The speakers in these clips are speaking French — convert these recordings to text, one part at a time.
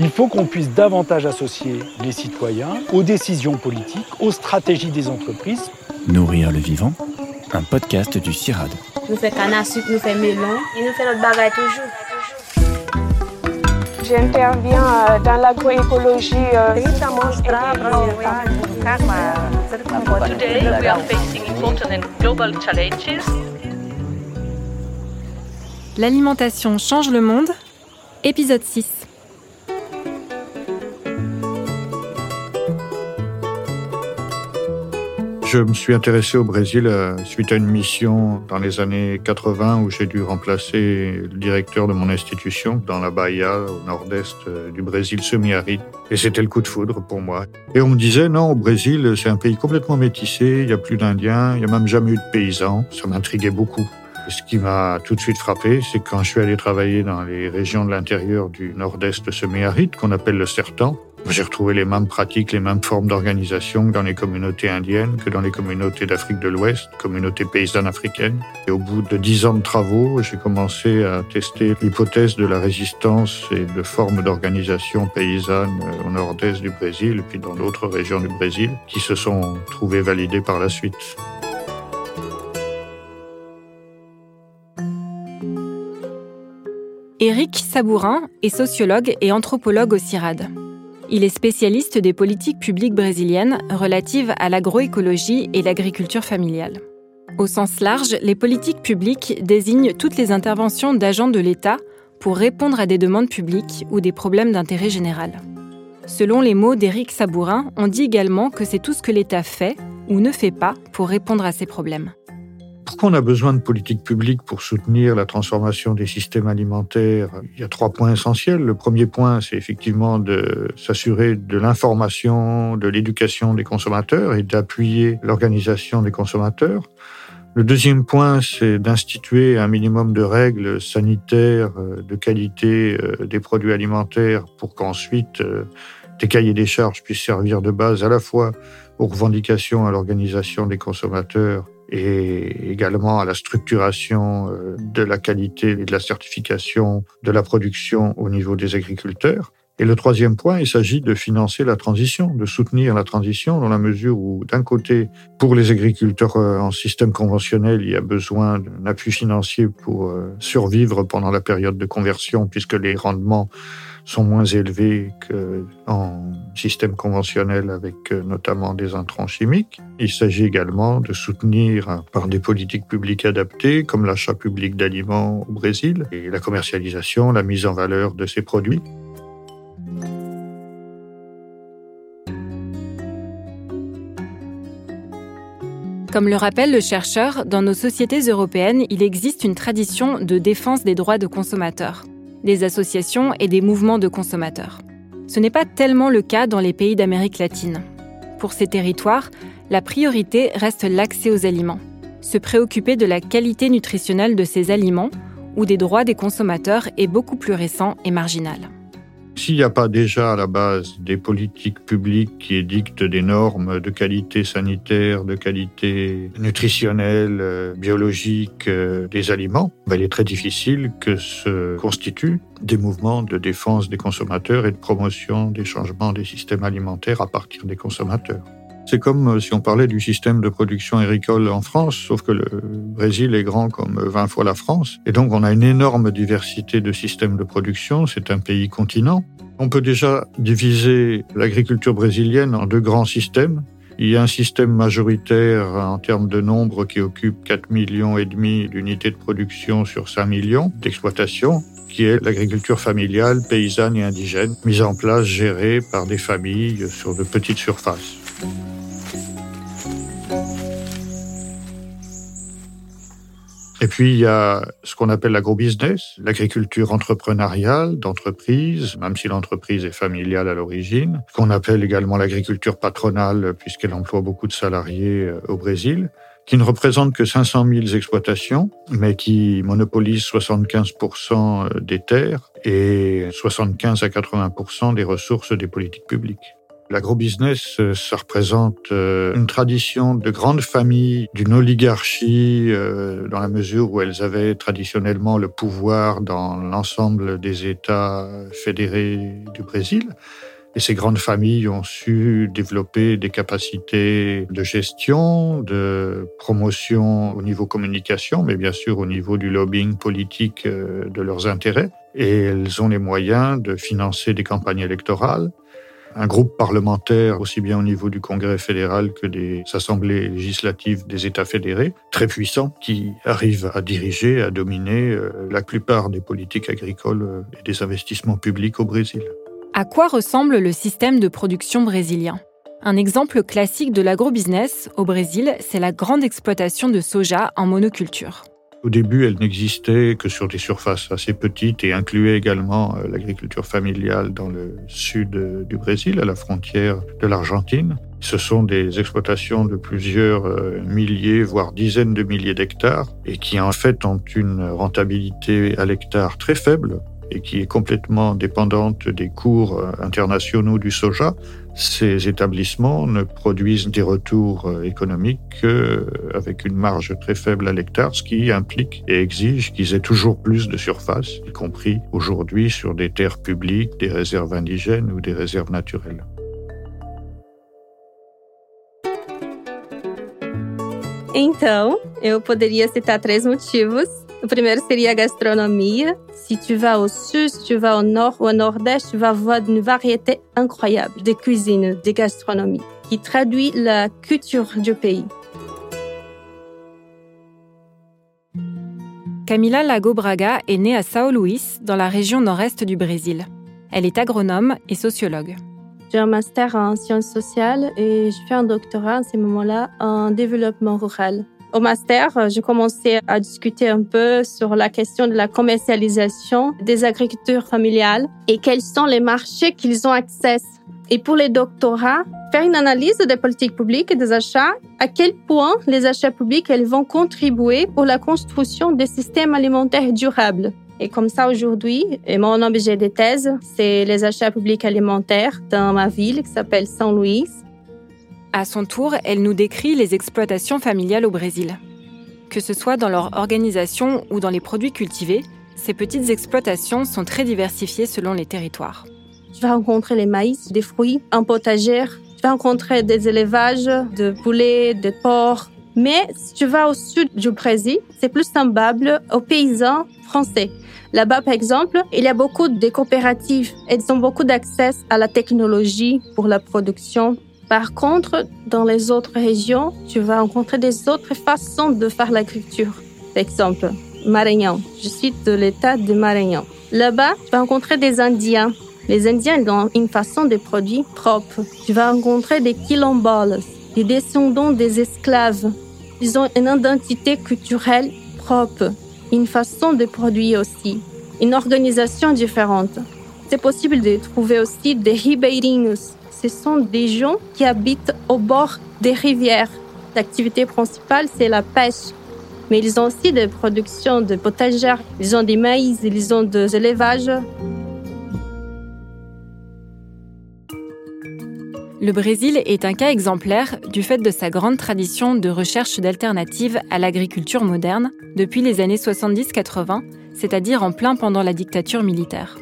Il faut qu'on puisse davantage associer les citoyens aux décisions politiques, aux stratégies des entreprises. Nourrir le vivant, un podcast du CIRAD. Nous faisons canne à sucre, nous faisons melon et nous faisons notre bagaille toujours. J'interviens dans l'agroécologie. Today, we are facing important and global challenges. L'alimentation change le monde, épisode 6. Je me suis intéressé au Brésil euh, suite à une mission dans les années 80 où j'ai dû remplacer le directeur de mon institution dans la Bahia, au nord-est euh, du Brésil semi-aride. Et c'était le coup de foudre pour moi. Et on me disait, non, au Brésil, c'est un pays complètement métissé, il n'y a plus d'Indiens, il n'y a même jamais eu de paysans. Ça m'intriguait beaucoup. Ce qui m'a tout de suite frappé, c'est quand je suis allé travailler dans les régions de l'intérieur du nord-est semi-aride, qu'on appelle le Sertan, j'ai retrouvé les mêmes pratiques, les mêmes formes d'organisation dans les communautés indiennes, que dans les communautés d'Afrique de l'Ouest, communautés paysannes africaines. Et au bout de dix ans de travaux, j'ai commencé à tester l'hypothèse de la résistance et de formes d'organisation paysanne au nord-est du Brésil, et puis dans d'autres régions du Brésil, qui se sont trouvées validées par la suite. Éric Sabourin est sociologue et anthropologue au CIRAD. Il est spécialiste des politiques publiques brésiliennes relatives à l'agroécologie et l'agriculture familiale. Au sens large, les politiques publiques désignent toutes les interventions d'agents de l'État pour répondre à des demandes publiques ou des problèmes d'intérêt général. Selon les mots d'Éric Sabourin, on dit également que c'est tout ce que l'État fait ou ne fait pas pour répondre à ces problèmes. Pourquoi on a besoin de politiques publiques pour soutenir la transformation des systèmes alimentaires? Il y a trois points essentiels. Le premier point, c'est effectivement de s'assurer de l'information, de l'éducation des consommateurs et d'appuyer l'organisation des consommateurs. Le deuxième point, c'est d'instituer un minimum de règles sanitaires de qualité des produits alimentaires pour qu'ensuite des cahiers des charges puissent servir de base à la fois aux revendications à l'organisation des consommateurs et également à la structuration euh, de la qualité et de la certification de la production au niveau des agriculteurs. Et le troisième point, il s'agit de financer la transition, de soutenir la transition dans la mesure où, d'un côté, pour les agriculteurs euh, en système conventionnel, il y a besoin d'un appui financier pour euh, survivre pendant la période de conversion, puisque les rendements sont moins élevés qu'en système conventionnel avec euh, notamment des intrants chimiques. Il s'agit également de soutenir euh, par des politiques publiques adaptées comme l'achat public d'aliments au Brésil et la commercialisation, la mise en valeur de ces produits. Comme le rappelle le chercheur, dans nos sociétés européennes, il existe une tradition de défense des droits de consommateurs des associations et des mouvements de consommateurs. Ce n'est pas tellement le cas dans les pays d'Amérique latine. Pour ces territoires, la priorité reste l'accès aux aliments. Se préoccuper de la qualité nutritionnelle de ces aliments ou des droits des consommateurs est beaucoup plus récent et marginal. S'il n'y a pas déjà à la base des politiques publiques qui édictent des normes de qualité sanitaire, de qualité nutritionnelle, euh, biologique euh, des aliments, ben, il est très difficile que se constituent des mouvements de défense des consommateurs et de promotion des changements des systèmes alimentaires à partir des consommateurs. C'est comme euh, si on parlait du système de production agricole en France, sauf que le Brésil est grand comme 20 fois la France. Et donc on a une énorme diversité de systèmes de production. C'est un pays continent. On peut déjà diviser l'agriculture brésilienne en deux grands systèmes. Il y a un système majoritaire en termes de nombre qui occupe 4 millions et demi d'unités de production sur 5 millions d'exploitations qui est l'agriculture familiale, paysanne et indigène, mise en place, gérée par des familles sur de petites surfaces. Et puis, il y a ce qu'on appelle l'agrobusiness, l'agriculture entrepreneuriale d'entreprise, même si l'entreprise est familiale à l'origine, qu'on appelle également l'agriculture patronale, puisqu'elle emploie beaucoup de salariés euh, au Brésil, qui ne représente que 500 000 exploitations, mais qui monopolise 75% euh, des terres et 75 à 80% des ressources des politiques publiques. L'agrobusiness, euh, ça représente euh, une tradition de grandes familles, d'une oligarchie, euh, dans la mesure où elles avaient traditionnellement le pouvoir dans l'ensemble des États fédérés du Brésil. Et ces grandes familles ont su développer des capacités de gestion, de promotion au niveau communication, mais bien sûr au niveau du lobbying politique de leurs intérêts. Et elles ont les moyens de financer des campagnes électorales, un groupe parlementaire, aussi bien au niveau du Congrès fédéral que des assemblées législatives des États fédérés, très puissant, qui arrive à diriger, à dominer euh, la plupart des politiques agricoles euh, et des investissements publics au Brésil. À quoi ressemble le système de production brésilien? Un exemple classique de l'agrobusiness au Brésil, c'est la grande exploitation de soja en monoculture. Au début, elle n'existait que sur des surfaces assez petites et incluait également euh, l'agriculture familiale dans le sud euh, du Brésil, à la frontière de l'Argentine. Ce sont des exploitations de plusieurs euh, milliers, voire dizaines de milliers d'hectares, et qui en fait ont une rentabilité à l'hectare très faible, et qui est complètement dépendante des cours euh, internationaux du soja, ces établissements ne produisent des retours euh, économiques qu'avec une marge très faible à l'hectare, ce qui implique et exige qu'ils aient toujours plus de surface, y compris aujourd'hui sur des terres publiques, des réserves indigènes ou des réserves naturelles. Então, eu poderia citar três motivos O primeiro seria a gastronomia. Si tu vas au sud, tu vas au nord ou au nord-est, tu vas voir une variété incroyable de cuisine, de gastronomie, qui traduit la culture du pays. Camila Lago Braga est née à São Luís, dans la région nord-est du Brésil. Elle est agronome et sociologue. J'ai un master en sciences sociales et je fais un doctorat à ce moment-là en développement rural. Au master, euh, j'ai commencé à discuter un peu sur la question de la commercialisation des agricultures familiales et quels sont les marchés qu'ils ont accès. Et pour les doctorats, faire une analyse des politiques publiques et des achats, à quel point les achats publics elles vont contribuer pour la construction des systèmes alimentaires durables. Et comme ça, aujourd'hui, mon objet de thèse, c'est les achats publics alimentaires dans ma ville qui s'appelle Saint-Louis. À son tour, elle nous décrit les exploitations familiales au Brésil. Que ce soit dans leur organisation ou dans les produits cultivés, ces petites exploitations sont très diversifiées selon les territoires. Tu vas rencontrer les maïs, des fruits, un potager, tu vas rencontrer des élevages de poulets, de porcs. Mais si tu vas au sud du Brésil, c'est plus semblable aux paysans français. Là-bas, par exemple, il y a beaucoup de coopératives. Elles ont beaucoup d'accès à la technologie pour la production par contre, dans les autres régions, tu vas rencontrer des autres façons de faire l'agriculture. Par exemple, Maranhão. Je suis de l'état de Maranhão. Là-bas, tu vas rencontrer des Indiens. Les Indiens ont une façon de produire propre. Tu vas rencontrer des quilombolas, des descendants des esclaves. Ils ont une identité culturelle propre, une façon de produire aussi, une organisation différente. C'est possible de trouver aussi des ribeirinhos, ce sont des gens qui habitent au bord des rivières. L'activité principale, c'est la pêche. Mais ils ont aussi des productions de potagères, ils ont des maïs, ils ont des élevages. Le Brésil est un cas exemplaire du fait de sa grande tradition de recherche d'alternatives à l'agriculture moderne depuis les années 70-80, c'est-à-dire en plein pendant la dictature militaire.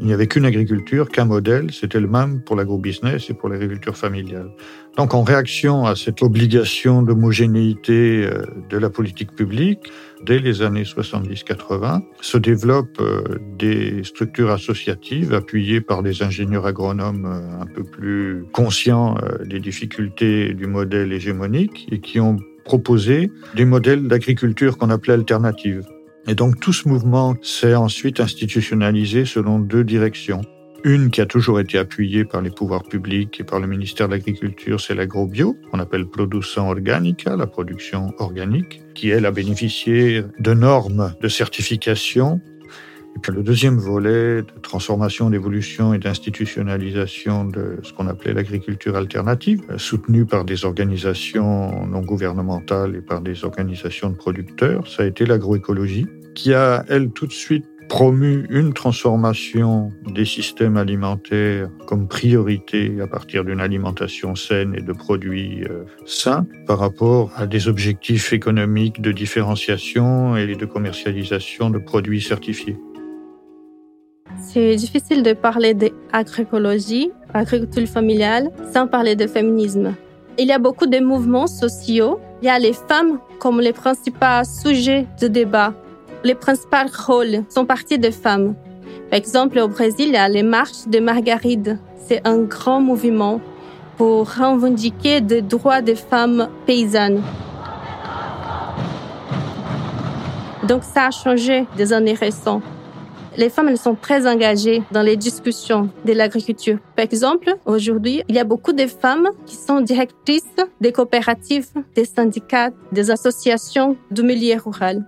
Il n'y avait qu'une agriculture, qu'un modèle, c'était le même pour l'agrobusiness et pour l'agriculture familiale. Donc en réaction à cette obligation d'homogénéité euh, de la politique publique, dès les années 70-80, se développent euh, des structures associatives appuyées par des ingénieurs agronomes euh, un peu plus conscients des difficultés du modèle hégémonique et qui ont proposé des modèles d'agriculture qu'on appelait alternatives. Et donc tout ce mouvement s'est ensuite institutionnalisé selon deux directions. Une qui a toujours été appuyée par les pouvoirs publics et par le ministère de l'Agriculture, c'est l'agrobio, qu'on appelle production organica, la production organique, qui elle a bénéficié de normes de certification. Et puis le deuxième volet de transformation, d'évolution et d'institutionnalisation de ce qu'on appelait l'agriculture alternative, soutenue par des organisations non gouvernementales et par des organisations de producteurs, ça a été l'agroécologie qui a, elle, tout de suite promu une transformation des systèmes alimentaires comme priorité à partir d'une alimentation saine et de produits euh, sains par rapport à des objectifs économiques de différenciation et de commercialisation de produits certifiés. C'est difficile de parler d'agroécologie, agriculture familiale, sans parler de féminisme. Il y a beaucoup de mouvements sociaux. Il y a les femmes comme les principaux sujets de débat les principaux rôles sont partis des femmes. Par exemple, au Brésil, il y a les marches de Margaride. C'est un grand mouvement pour revendiquer les droits des femmes paysannes. Donc ça a changé des années récentes. Les femmes elles sont très engagées dans les discussions de l'agriculture. Par exemple, aujourd'hui, il y a beaucoup de femmes qui sont directrices des coopératives, des syndicats, des associations du milieu rural.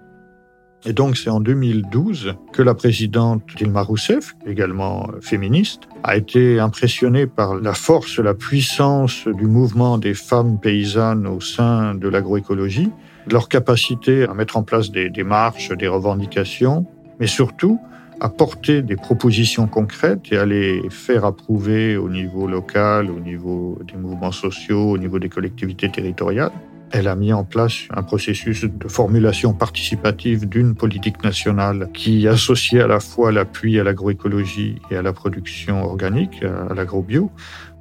Et donc c'est en 2012 que la présidente Dilma Rousseff, également féministe, a été impressionnée par la force, la puissance du mouvement des femmes paysannes au sein de l'agroécologie, leur capacité à mettre en place des démarches, des revendications, mais surtout à porter des propositions concrètes et à les faire approuver au niveau local, au niveau des mouvements sociaux, au niveau des collectivités territoriales. Elle a mis en place un processus de formulation participative d'une politique nationale qui associait à la fois l'appui à l'agroécologie et à la production organique, à l'agrobio.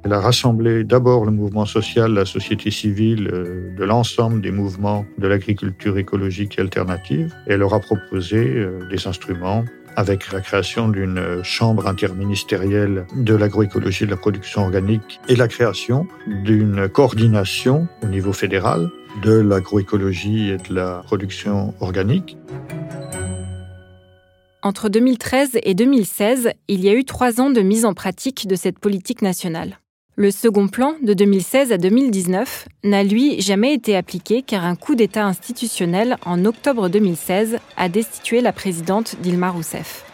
Elle a rassemblé d'abord le mouvement social, la société civile, euh, de l'ensemble des mouvements de l'agriculture écologique et alternative. Et elle leur a proposé euh, des instruments avec la création d'une chambre interministérielle de l'agroécologie et de la production organique et la création d'une coordination au niveau fédéral de l'agroécologie et de la production organique. Entre 2013 et 2016, il y a eu trois ans de mise en pratique de cette politique nationale. Le second plan, de 2016 à 2019, n'a lui jamais été appliqué car un coup d'État institutionnel en octobre 2016 a destitué la présidente Dilma Rousseff.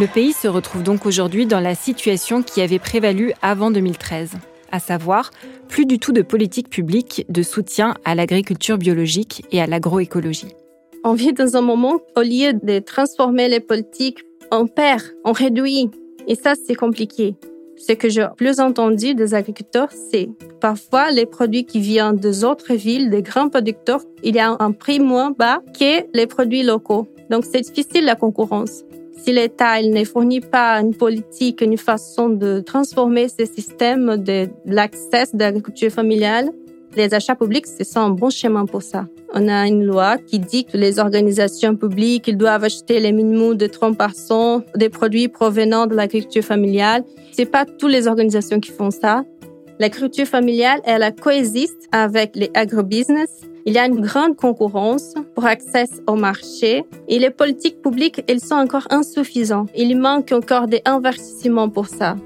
Le pays se retrouve donc aujourd'hui dans la situation qui avait prévalu avant 2013, à savoir plus du tout de politique publique de soutien à l'agriculture biologique et à l'agroécologie. On vit dans un moment, au lieu de transformer les politiques, on perd, on réduit. Et ça, c'est compliqué. Ce que j'ai plus entendu des agriculteurs, c'est parfois les produits qui viennent des autres villes, des grands producteurs, il y a un prix moins bas que les produits locaux. Donc, c'est difficile la concurrence. Si l'État ne fournit pas une politique, une façon de transformer ce système de l'accès de l'agriculture familiale, les achats publics, c'est un bon chemin pour ça. On a une loi qui dit que les organisations publiques doivent acheter les minimums de 30% des produits provenant de l'agriculture familiale. C'est pas toutes les organisations qui font ça. L'agriculture familiale, elle coexiste avec les agrobusiness il y a une grande concurrence pour accès au marché et les politiques publiques, elles sont encore insuffisantes. Il manque encore des investissements pour ça.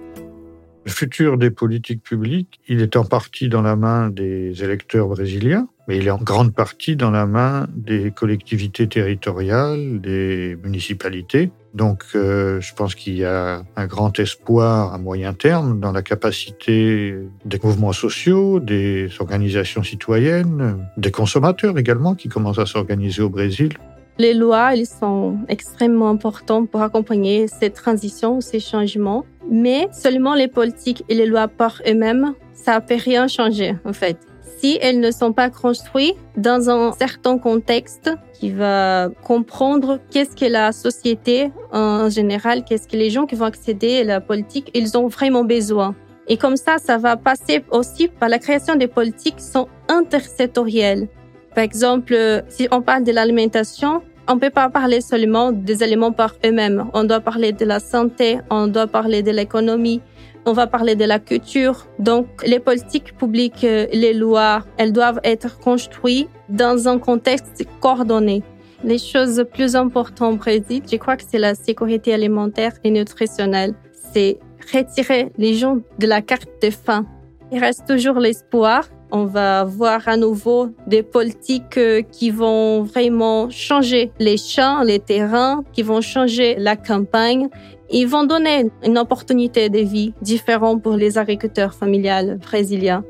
Le futur des politiques publiques, il est en partie dans la main des électeurs brésiliens, mais il est en grande partie dans la main des collectivités territoriales, des municipalités. Donc euh, je pense qu'il y a un grand espoir à moyen terme dans la capacité des mouvements sociaux, des organisations citoyennes, des consommateurs également qui commencent à s'organiser au Brésil les lois, elles sont extrêmement importantes pour accompagner ces transitions, ces changements. Mais seulement les politiques et les lois par eux-mêmes, ça ne peut rien changer, en fait. Si elles ne sont pas construites dans un certain contexte qui va comprendre qu'est-ce que la société en général, qu'est-ce que les gens qui vont accéder à la politique, ils ont vraiment besoin. Et comme ça, ça va passer aussi par la création des politiques qui sont intersectorielles. Par exemple, si on parle de l'alimentation, on ne peut pas parler seulement des aliments par eux-mêmes. On doit parler de la santé, on doit parler de l'économie, on va parler de la culture. Donc, les politiques publiques, les lois, elles doivent être construites dans un contexte coordonné. Les choses plus importantes au Brésil, je crois que c'est la sécurité alimentaire et nutritionnelle. C'est retirer les gens de la carte de faim. Il reste toujours l'espoir on va voir à nouveau des politiques euh, qui vont vraiment changer les champs, les terrains, qui vont changer la campagne. Ils vont donner une opportunité de vie différente pour les agriculteurs familiales brésiliens.